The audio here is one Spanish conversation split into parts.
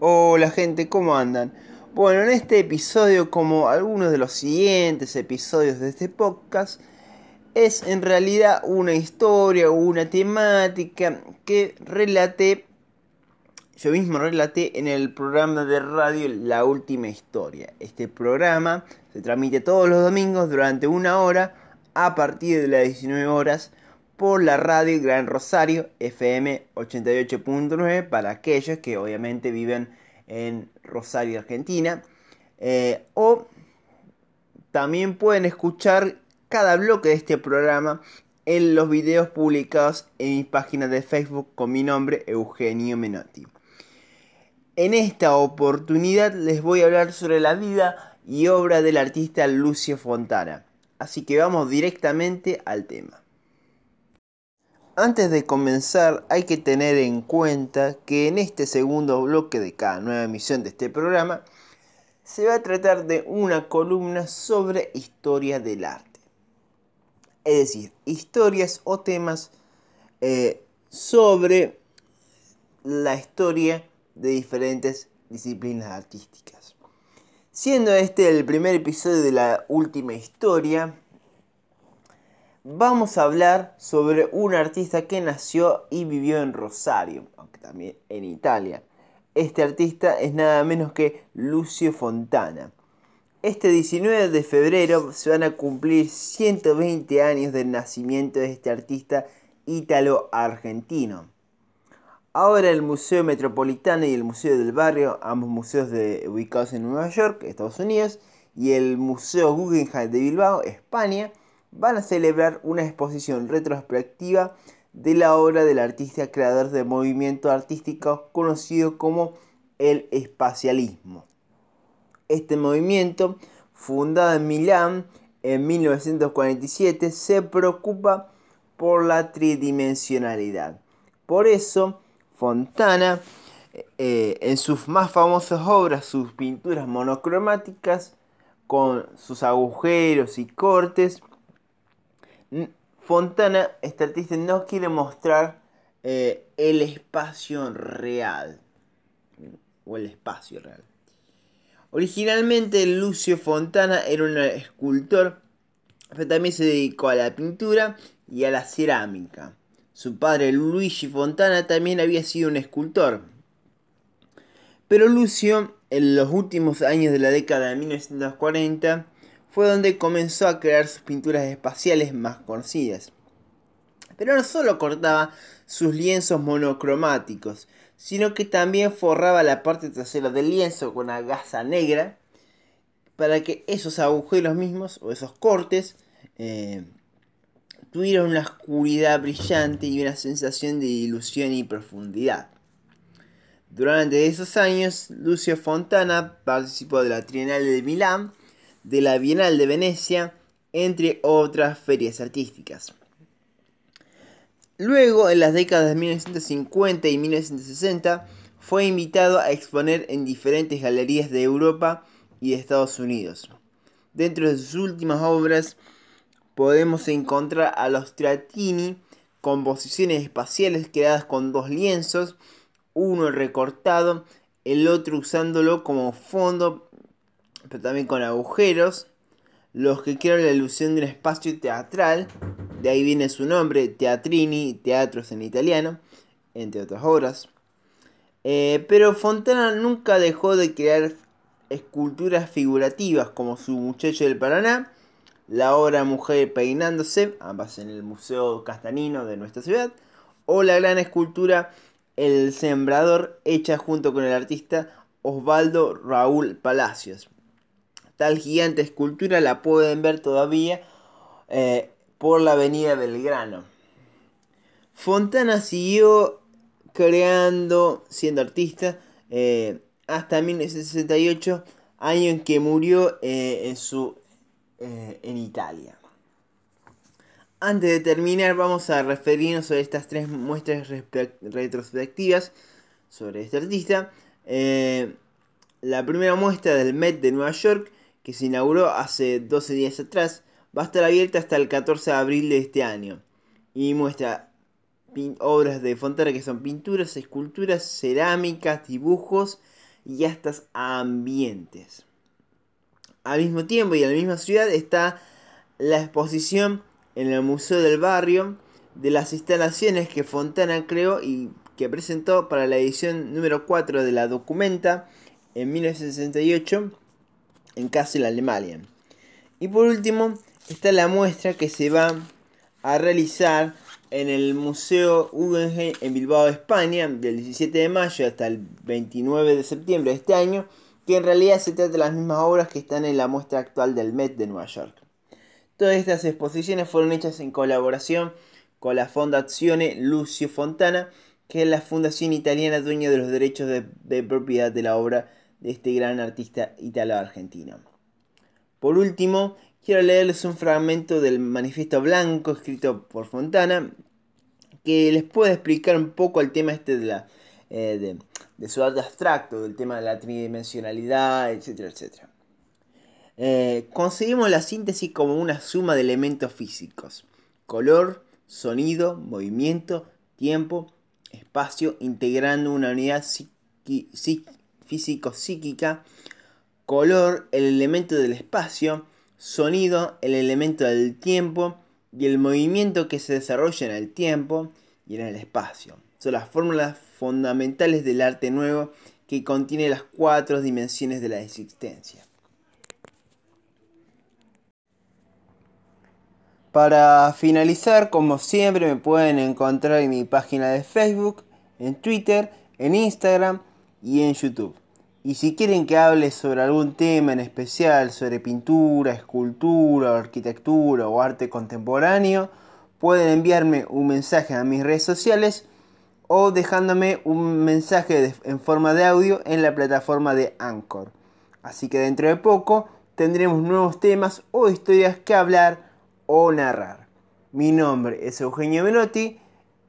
Hola gente, ¿cómo andan? Bueno, en este episodio, como algunos de los siguientes episodios de este podcast, es en realidad una historia una temática que relaté, yo mismo relaté en el programa de radio La Última Historia. Este programa se transmite todos los domingos durante una hora a partir de las 19 horas por la radio Gran Rosario FM 88.9 para aquellos que obviamente viven en Rosario, Argentina. Eh, o también pueden escuchar cada bloque de este programa en los videos publicados en mi página de Facebook con mi nombre Eugenio Menotti. En esta oportunidad les voy a hablar sobre la vida y obra del artista Lucio Fontana. Así que vamos directamente al tema. Antes de comenzar hay que tener en cuenta que en este segundo bloque de cada nueva emisión de este programa se va a tratar de una columna sobre historia del arte. Es decir, historias o temas eh, sobre la historia de diferentes disciplinas artísticas. Siendo este el primer episodio de la última historia, vamos a hablar sobre un artista que nació y vivió en Rosario, aunque también en Italia. Este artista es nada menos que Lucio Fontana. Este 19 de febrero se van a cumplir 120 años del nacimiento de este artista ítalo-argentino. Ahora el Museo Metropolitano y el Museo del Barrio, ambos museos ubicados en Nueva York, Estados Unidos, y el Museo Guggenheim de Bilbao, España, van a celebrar una exposición retrospectiva de la obra del artista creador del movimiento artístico conocido como el espacialismo. Este movimiento, fundado en Milán en 1947, se preocupa por la tridimensionalidad. Por eso, Fontana, eh, en sus más famosas obras, sus pinturas monocromáticas, con sus agujeros y cortes, Fontana, este artista, no quiere mostrar eh, el espacio real. O el espacio real. Originalmente Lucio Fontana era un escultor, pero también se dedicó a la pintura y a la cerámica. Su padre Luigi Fontana también había sido un escultor. Pero Lucio, en los últimos años de la década de 1940, fue donde comenzó a crear sus pinturas espaciales más conocidas. Pero no solo cortaba sus lienzos monocromáticos, sino que también forraba la parte trasera del lienzo con una gasa negra para que esos agujeros mismos o esos cortes eh, tuvieran una oscuridad brillante y una sensación de ilusión y profundidad. Durante esos años, Lucio Fontana participó de la Trienal de Milán de la Bienal de Venecia, entre otras ferias artísticas. Luego, en las décadas de 1950 y 1960, fue invitado a exponer en diferentes galerías de Europa y de Estados Unidos. Dentro de sus últimas obras podemos encontrar a los Tratini, composiciones espaciales creadas con dos lienzos, uno recortado, el otro usándolo como fondo pero también con agujeros, los que crean la ilusión de un espacio teatral, de ahí viene su nombre, Teatrini, teatros en italiano, entre otras obras. Eh, pero Fontana nunca dejó de crear esculturas figurativas como su Muchacho del Paraná, la obra Mujer peinándose, ambas en el Museo Castanino de nuestra ciudad, o la gran escultura El Sembrador, hecha junto con el artista Osvaldo Raúl Palacios. Tal gigante escultura la pueden ver todavía eh, por la avenida Belgrano. Fontana siguió creando, siendo artista, eh, hasta 1968, año en que murió eh, en, su, en Italia. Antes de terminar, vamos a referirnos sobre estas tres muestras retrospectivas sobre este artista. la primera muestra del Met de Nueva York que se inauguró hace 12 días atrás, va a estar abierta hasta el 14 de abril de este año y muestra obras de Fontana que son pinturas, esculturas, cerámicas, dibujos y hasta ambientes. Al mismo tiempo y en la misma ciudad está la exposición en el Museo del Barrio de las instalaciones que Fontana creó y que presentó para la edición número 4 de la Documenta en 1968 en Kassel, Alemania. Y por último está la muestra que se va a realizar en el Museo Guggenheim en Bilbao, España, del 17 de mayo hasta el 29 de septiembre de este año, que en realidad se trata de las mismas obras que están en la muestra actual del Met de Nueva York. Todas estas exposiciones fueron hechas en colaboración con la Fondazione Lucio Fontana, que es la fundación italiana dueña de los derechos de, de propiedad de la obra de este gran artista italo-argentino. Por último, quiero leerles un fragmento del Manifiesto Blanco escrito por Fontana que les puede explicar un poco el tema este eh, de, su arte abstracto, del tema de la tridimensionalidad, etcétera, etcétera. Eh, conseguimos la síntesis como una suma de elementos físicos, color, sonido, movimiento, tiempo, espacio, integrando una unidad físico-psíquica, color, el elemento del espacio, sonido, el elemento del tiempo y el movimiento que se desarrolla en el tiempo y en el espacio. Son las fórmulas fundamentales del arte nuevo que contiene las cuatro dimensiones de la existencia. Para finalizar, como siempre, me pueden encontrar en mi página de Facebook, en Twitter, en Instagram y en YouTube. Y si quieren que hable sobre algún tema en especial, sobre pintura, escultura, arquitectura o arte contemporáneo, pueden enviarme un mensaje a mis redes sociales o dejándome un mensaje en forma de audio en la plataforma de Anchor. Así que dentro de poco tendremos nuevos temas o historias que hablar o narrar. Mi nombre es Eugenio Menotti,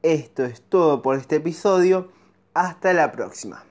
esto es todo por este episodio, hasta la próxima.